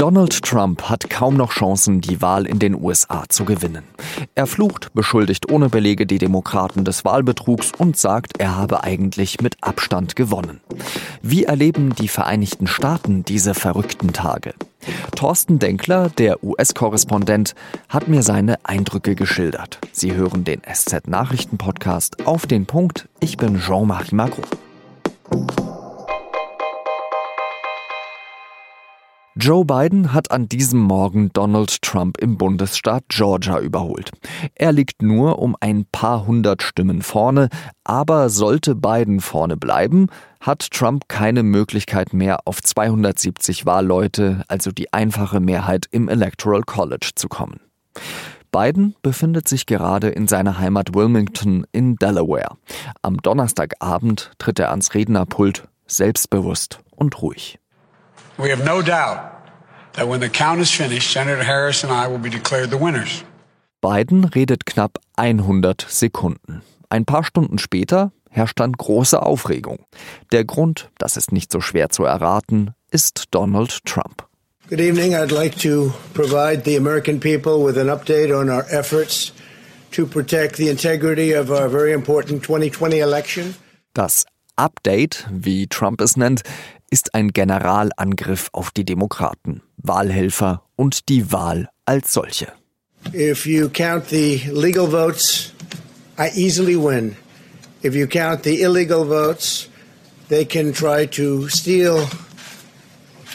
Donald Trump hat kaum noch Chancen, die Wahl in den USA zu gewinnen. Er flucht, beschuldigt ohne Belege die Demokraten des Wahlbetrugs und sagt, er habe eigentlich mit Abstand gewonnen. Wie erleben die Vereinigten Staaten diese verrückten Tage? Thorsten Denkler, der US-Korrespondent, hat mir seine Eindrücke geschildert. Sie hören den SZ-Nachrichten-Podcast auf den Punkt. Ich bin Jean-Marie Macron. Joe Biden hat an diesem Morgen Donald Trump im Bundesstaat Georgia überholt. Er liegt nur um ein paar hundert Stimmen vorne, aber sollte Biden vorne bleiben, hat Trump keine Möglichkeit mehr auf 270 Wahlleute, also die einfache Mehrheit im Electoral College zu kommen. Biden befindet sich gerade in seiner Heimat Wilmington in Delaware. Am Donnerstagabend tritt er ans Rednerpult, selbstbewusst und ruhig. We have no doubt that when the count is finished, Senator Harris and I will be declared the winners. Biden redet knapp 100 Sekunden. Ein paar Stunden später herrscht dann große Aufregung. Der Grund, das ist nicht so schwer zu erraten, ist Donald Trump. Good evening. I'd like to provide the American people with an update on our efforts to protect the integrity of our very important 2020 election. Das Update, wie Trump es nennt, ist ein Generalangriff auf die Demokraten, Wahlhelfer und die Wahl als solche. If you count the legal votes, I easily win. If you count the illegal votes, they can try to steal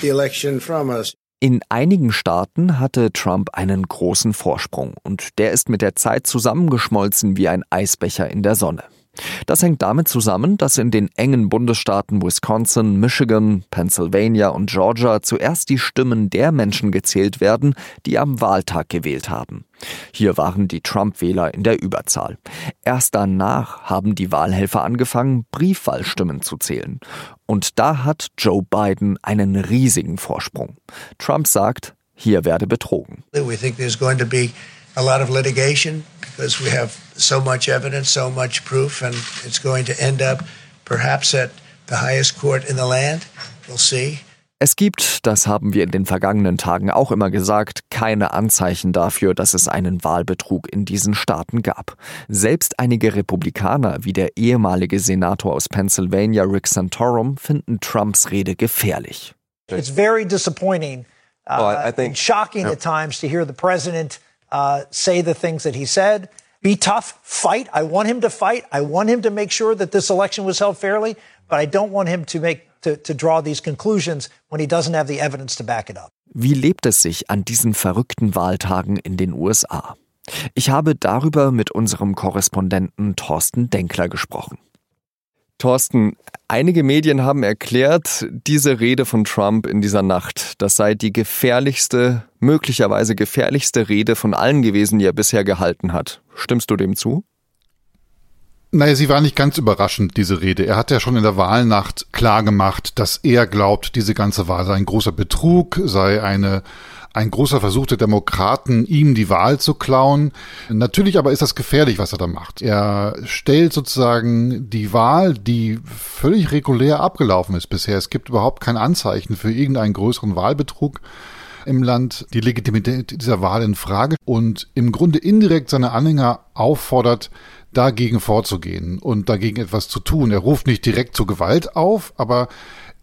the election from us. In einigen Staaten hatte Trump einen großen Vorsprung und der ist mit der Zeit zusammengeschmolzen wie ein Eisbecher in der Sonne. Das hängt damit zusammen, dass in den engen Bundesstaaten Wisconsin, Michigan, Pennsylvania und Georgia zuerst die Stimmen der Menschen gezählt werden, die am Wahltag gewählt haben. Hier waren die Trump-Wähler in der Überzahl. Erst danach haben die Wahlhelfer angefangen, Briefwahlstimmen zu zählen. Und da hat Joe Biden einen riesigen Vorsprung. Trump sagt, hier werde betrogen. We think there's going to be a lot of litigation because we have so much evidence, so much proof, and it's going to end up perhaps at the highest court in the land. We'll see. Es gibt, das haben wir in den vergangenen Tagen auch immer gesagt, keine Anzeichen dafür, dass es einen Wahlbetrug in diesen Staaten gab. Selbst einige Republikaner, wie der ehemalige Senator aus Pennsylvania Rick Santorum, finden Trumps Rede gefährlich. It's very disappointing, uh, well, I think, shocking at times to hear the president uh, say the things that he said. Be tough, fight. I want him to fight. I want him to make sure that this election was held fairly, but I don't want him to make to, to draw these conclusions when he doesn't have the evidence to back it up. Wie lebt es sich an diesen verrückten Wahltagen in den USA? Ich habe darüber mit unserem Korrespondenten Thorsten Denkler gesprochen. Thorsten, einige Medien haben erklärt, diese Rede von Trump in dieser Nacht, das sei die gefährlichste, möglicherweise gefährlichste Rede von allen gewesen, die er bisher gehalten hat. Stimmst du dem zu? Naja, sie war nicht ganz überraschend, diese Rede. Er hat ja schon in der Wahlnacht klar gemacht, dass er glaubt, diese ganze Wahl sei ein großer Betrug, sei eine ein großer Versuch der Demokraten, ihm die Wahl zu klauen. Natürlich aber ist das gefährlich, was er da macht. Er stellt sozusagen die Wahl, die völlig regulär abgelaufen ist bisher. Es gibt überhaupt kein Anzeichen für irgendeinen größeren Wahlbetrug im Land, die Legitimität dieser Wahl in Frage und im Grunde indirekt seine Anhänger auffordert, dagegen vorzugehen und dagegen etwas zu tun. Er ruft nicht direkt zur Gewalt auf, aber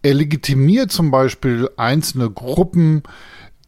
er legitimiert zum Beispiel einzelne Gruppen,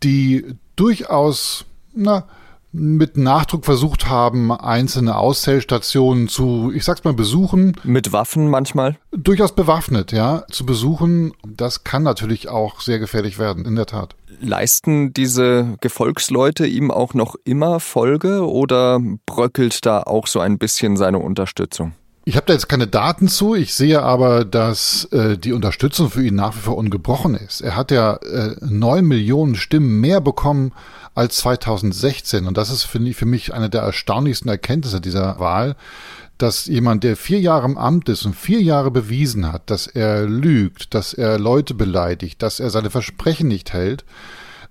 die durchaus na, mit Nachdruck versucht haben, einzelne Auszählstationen zu, ich sag's mal, besuchen. Mit Waffen manchmal? Durchaus bewaffnet, ja, zu besuchen. Das kann natürlich auch sehr gefährlich werden, in der Tat. Leisten diese Gefolgsleute ihm auch noch immer Folge oder bröckelt da auch so ein bisschen seine Unterstützung? Ich habe da jetzt keine Daten zu, ich sehe aber, dass äh, die Unterstützung für ihn nach wie vor ungebrochen ist. Er hat ja äh, neun äh, Millionen Stimmen mehr bekommen als 2016 und das ist, ich, für mich eine der erstaunlichsten Erkenntnisse dieser Wahl, dass jemand, der vier Jahre im Amt ist und vier Jahre bewiesen hat, dass er lügt, dass er Leute beleidigt, dass er seine Versprechen nicht hält,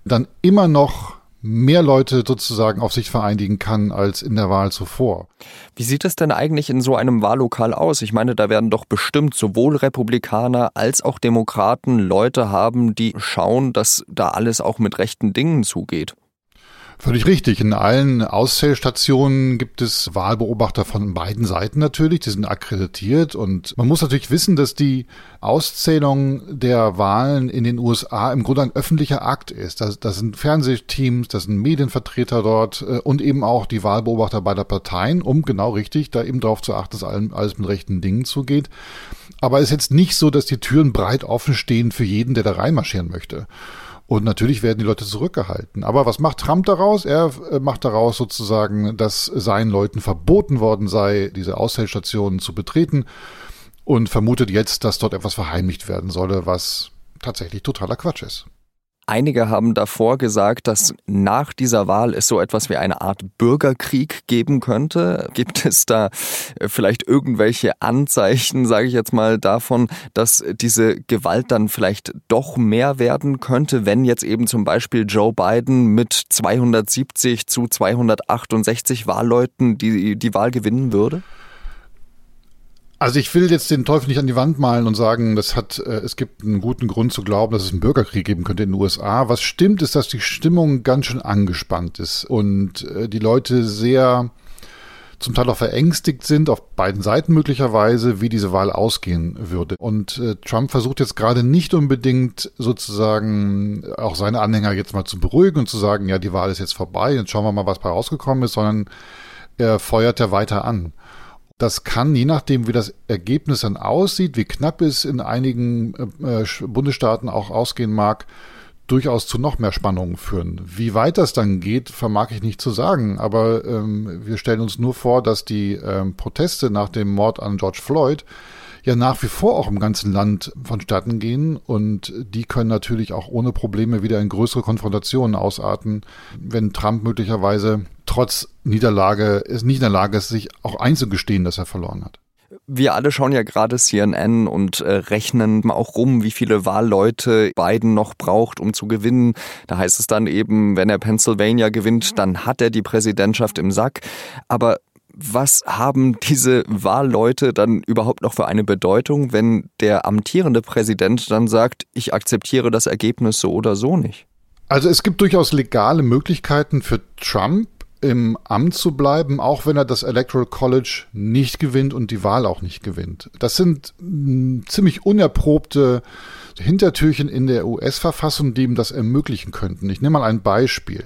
dann immer noch mehr Leute sozusagen auf sich vereinigen kann als in der Wahl zuvor. Wie sieht es denn eigentlich in so einem Wahllokal aus? Ich meine, da werden doch bestimmt sowohl Republikaner als auch Demokraten Leute haben, die schauen, dass da alles auch mit rechten Dingen zugeht. Völlig richtig. In allen Auszählstationen gibt es Wahlbeobachter von beiden Seiten natürlich. Die sind akkreditiert und man muss natürlich wissen, dass die Auszählung der Wahlen in den USA im Grunde ein öffentlicher Akt ist. Da, da sind Fernsehteams, da sind Medienvertreter dort äh, und eben auch die Wahlbeobachter beider Parteien, um genau richtig da eben darauf zu achten, dass alles mit rechten Dingen zugeht. Aber es ist jetzt nicht so, dass die Türen breit offen stehen für jeden, der da reinmarschieren möchte. Und natürlich werden die Leute zurückgehalten. Aber was macht Trump daraus? Er äh, macht daraus sozusagen, dass seinen Leuten verboten worden sei, diese Aushältstationen zu betreten und vermutet jetzt, dass dort etwas verheimlicht werden solle, was tatsächlich totaler Quatsch ist. Einige haben davor gesagt, dass nach dieser Wahl es so etwas wie eine Art Bürgerkrieg geben könnte. Gibt es da äh, vielleicht irgendwelche Anzeichen, sage ich jetzt mal, davon, dass diese Gewalt dann vielleicht doch mehr werden könnte, wenn jetzt eben zum Beispiel Joe Biden mit 270 zu 268 Wahlleuten die, die Wahl gewinnen würde? Also ich will jetzt den Teufel nicht an die Wand malen und sagen, das hat, äh, es gibt einen guten Grund zu glauben, dass es einen Bürgerkrieg geben könnte in den USA. Was stimmt, ist, dass die Stimmung ganz schön angespannt ist und äh, die Leute sehr zum Teil auch verängstigt sind, auf beiden Seiten möglicherweise, wie diese Wahl ausgehen würde. Und äh, Trump versucht jetzt gerade nicht unbedingt sozusagen auch seine Anhänger jetzt mal zu beruhigen und zu sagen, ja, die Wahl ist jetzt vorbei, jetzt schauen wir mal, was bei rausgekommen ist, sondern er feuert ja weiter an. Das kann, je nachdem, wie das Ergebnis dann aussieht, wie knapp es in einigen äh, äh, Bundesstaaten auch ausgehen mag, durchaus zu noch mehr Spannungen führen. Wie weit das dann geht, vermag ich nicht zu sagen. Aber ähm, wir stellen uns nur vor, dass die ähm, Proteste nach dem Mord an George Floyd ja nach wie vor auch im ganzen Land vonstatten gehen und die können natürlich auch ohne Probleme wieder in größere Konfrontationen ausarten, wenn Trump möglicherweise trotz Niederlage es nicht in der Lage ist, sich auch einzugestehen, dass er verloren hat. Wir alle schauen ja gerade CNN und äh, rechnen auch rum, wie viele Wahlleute Biden noch braucht, um zu gewinnen. Da heißt es dann eben, wenn er Pennsylvania gewinnt, dann hat er die Präsidentschaft im Sack. Aber was haben diese Wahlleute dann überhaupt noch für eine Bedeutung, wenn der amtierende Präsident dann sagt, ich akzeptiere das Ergebnis so oder so nicht? Also es gibt durchaus legale Möglichkeiten für Trump im Amt zu bleiben, auch wenn er das Electoral College nicht gewinnt und die Wahl auch nicht gewinnt. Das sind hm, ziemlich unerprobte Hintertürchen in der US-Verfassung, die ihm das ermöglichen könnten. Ich nehme mal ein Beispiel.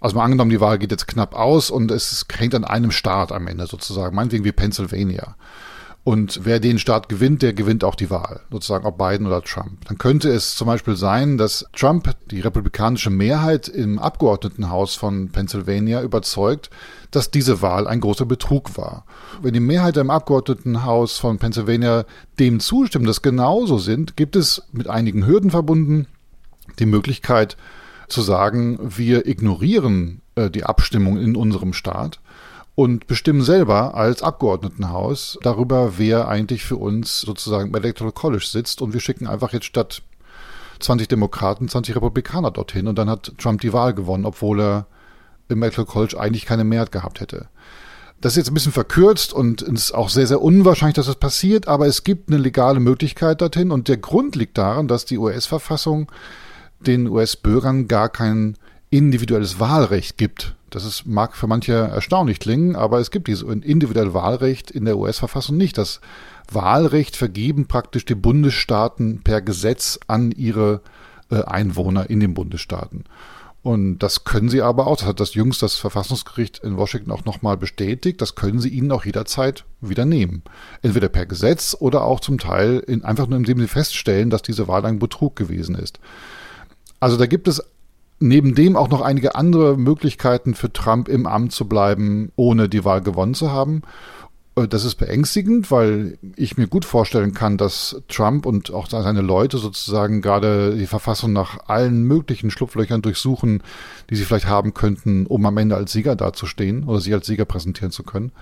Also mal angenommen, die Wahl geht jetzt knapp aus und es hängt an einem Staat am Ende sozusagen, meinetwegen wie Pennsylvania. Und wer den Staat gewinnt, der gewinnt auch die Wahl, sozusagen ob Biden oder Trump. Dann könnte es zum Beispiel sein, dass Trump die republikanische Mehrheit im Abgeordnetenhaus von Pennsylvania überzeugt, dass diese Wahl ein großer Betrug war. Wenn die Mehrheit im Abgeordnetenhaus von Pennsylvania dem zustimmt, dass genauso sind, gibt es mit einigen Hürden verbunden die Möglichkeit, zu sagen, wir ignorieren äh, die Abstimmung in unserem Staat und bestimmen selber als Abgeordnetenhaus darüber, wer eigentlich für uns sozusagen im Electoral College sitzt und wir schicken einfach jetzt statt 20 Demokraten 20 Republikaner dorthin und dann hat Trump die Wahl gewonnen, obwohl er im Electoral College eigentlich keine Mehrheit gehabt hätte. Das ist jetzt ein bisschen verkürzt und ist auch sehr, sehr unwahrscheinlich, dass das passiert, aber es gibt eine legale Möglichkeit dorthin und der Grund liegt daran, dass die US-Verfassung den US-Bürgern gar kein individuelles Wahlrecht gibt. Das ist, mag für manche erstaunlich klingen, aber es gibt dieses individuelle Wahlrecht in der US-Verfassung nicht. Das Wahlrecht vergeben praktisch die Bundesstaaten per Gesetz an ihre äh, Einwohner in den Bundesstaaten. Und das können sie aber auch, das hat das jüngst das Verfassungsgericht in Washington auch nochmal bestätigt, das können sie ihnen auch jederzeit wieder nehmen. Entweder per Gesetz oder auch zum Teil in, einfach nur indem sie feststellen, dass diese Wahl ein Betrug gewesen ist. Also da gibt es neben dem auch noch einige andere Möglichkeiten für Trump im Amt zu bleiben, ohne die Wahl gewonnen zu haben. Äh, das ist beängstigend, weil ich mir gut vorstellen kann, dass Trump und auch seine Leute sozusagen gerade die Verfassung nach allen möglichen Schlupflöchern durchsuchen, die sie vielleicht haben könnten, um am Ende als Sieger dazustehen oder sich als Sieger präsentieren zu können.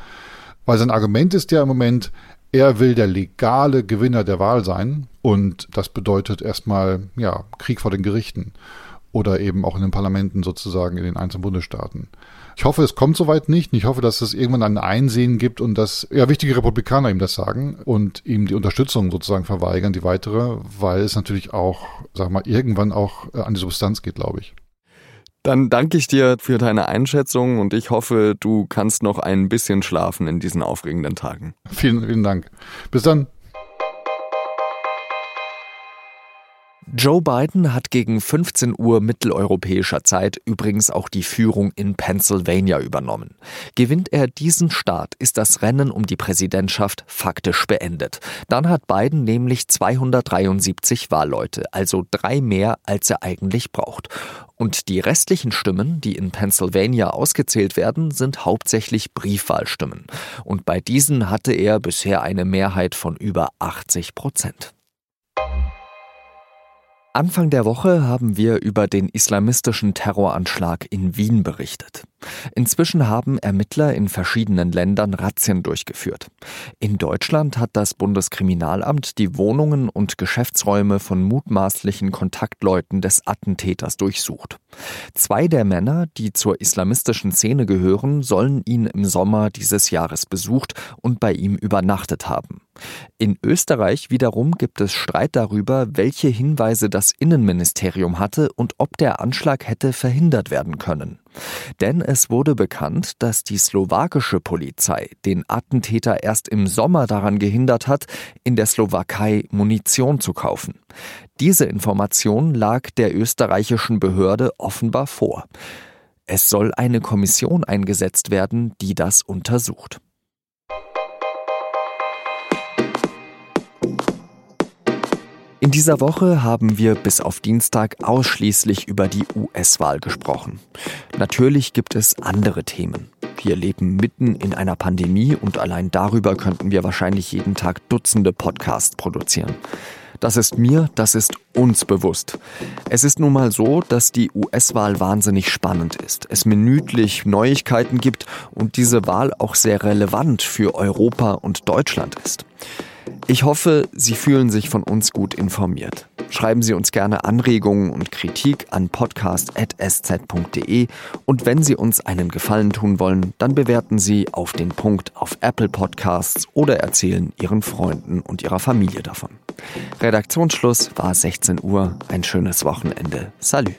Weil sein Argument ist ja im Moment, er will der legale Gewinner der Wahl sein und das bedeutet erstmal, ja, Krieg vor den Gerichten. Oder eben auch in den Parlamenten sozusagen in den einzelnen Bundesstaaten. Ich hoffe, es kommt soweit nicht. Ich hoffe, dass es irgendwann ein Einsehen gibt und dass ja wichtige Republikaner ihm das sagen und ihm die Unterstützung sozusagen verweigern, die weitere, weil es natürlich auch, sag mal, irgendwann auch äh, an die Substanz geht, glaube ich. Dann danke ich dir für deine Einschätzung und ich hoffe, du kannst noch ein bisschen schlafen in diesen aufregenden Tagen. Vielen, vielen Dank. Bis dann. Joe Biden hat gegen 15 Uhr mitteleuropäischer Zeit übrigens auch die Führung in Pennsylvania übernommen. Gewinnt er diesen Staat, ist das Rennen um die Präsidentschaft faktisch beendet. Dann hat Biden nämlich 273 Wahlleute, also drei mehr, als er eigentlich braucht. Und die restlichen Stimmen, die in Pennsylvania ausgezählt werden, sind hauptsächlich Briefwahlstimmen. Und bei diesen hatte er bisher eine Mehrheit von über 80 Prozent. Anfang der Woche haben wir über den islamistischen Terroranschlag in Wien berichtet. Inzwischen haben Ermittler in verschiedenen Ländern Razzien durchgeführt. In Deutschland hat das Bundeskriminalamt die Wohnungen und Geschäftsräume von mutmaßlichen Kontaktleuten des Attentäters durchsucht. Zwei der Männer, die zur islamistischen Szene gehören, sollen ihn im Sommer dieses Jahres besucht und bei ihm übernachtet haben. In Österreich wiederum gibt es Streit darüber, welche Hinweise das Innenministerium hatte und ob der Anschlag hätte verhindert werden können. Denn es wurde bekannt, dass die slowakische Polizei den Attentäter erst im Sommer daran gehindert hat, in der Slowakei Munition zu kaufen. Diese Information lag der österreichischen Behörde offenbar vor. Es soll eine Kommission eingesetzt werden, die das untersucht. In dieser Woche haben wir bis auf Dienstag ausschließlich über die US-Wahl gesprochen. Natürlich gibt es andere Themen. Wir leben mitten in einer Pandemie und allein darüber könnten wir wahrscheinlich jeden Tag Dutzende Podcasts produzieren. Das ist mir, das ist uns bewusst. Es ist nun mal so, dass die US-Wahl wahnsinnig spannend ist, es minütlich Neuigkeiten gibt und diese Wahl auch sehr relevant für Europa und Deutschland ist. Ich hoffe, Sie fühlen sich von uns gut informiert. Schreiben Sie uns gerne Anregungen und Kritik an podcast.sz.de und wenn Sie uns einen Gefallen tun wollen, dann bewerten Sie auf den Punkt auf Apple Podcasts oder erzählen Ihren Freunden und Ihrer Familie davon. Redaktionsschluss war 16 Uhr. Ein schönes Wochenende. Salü.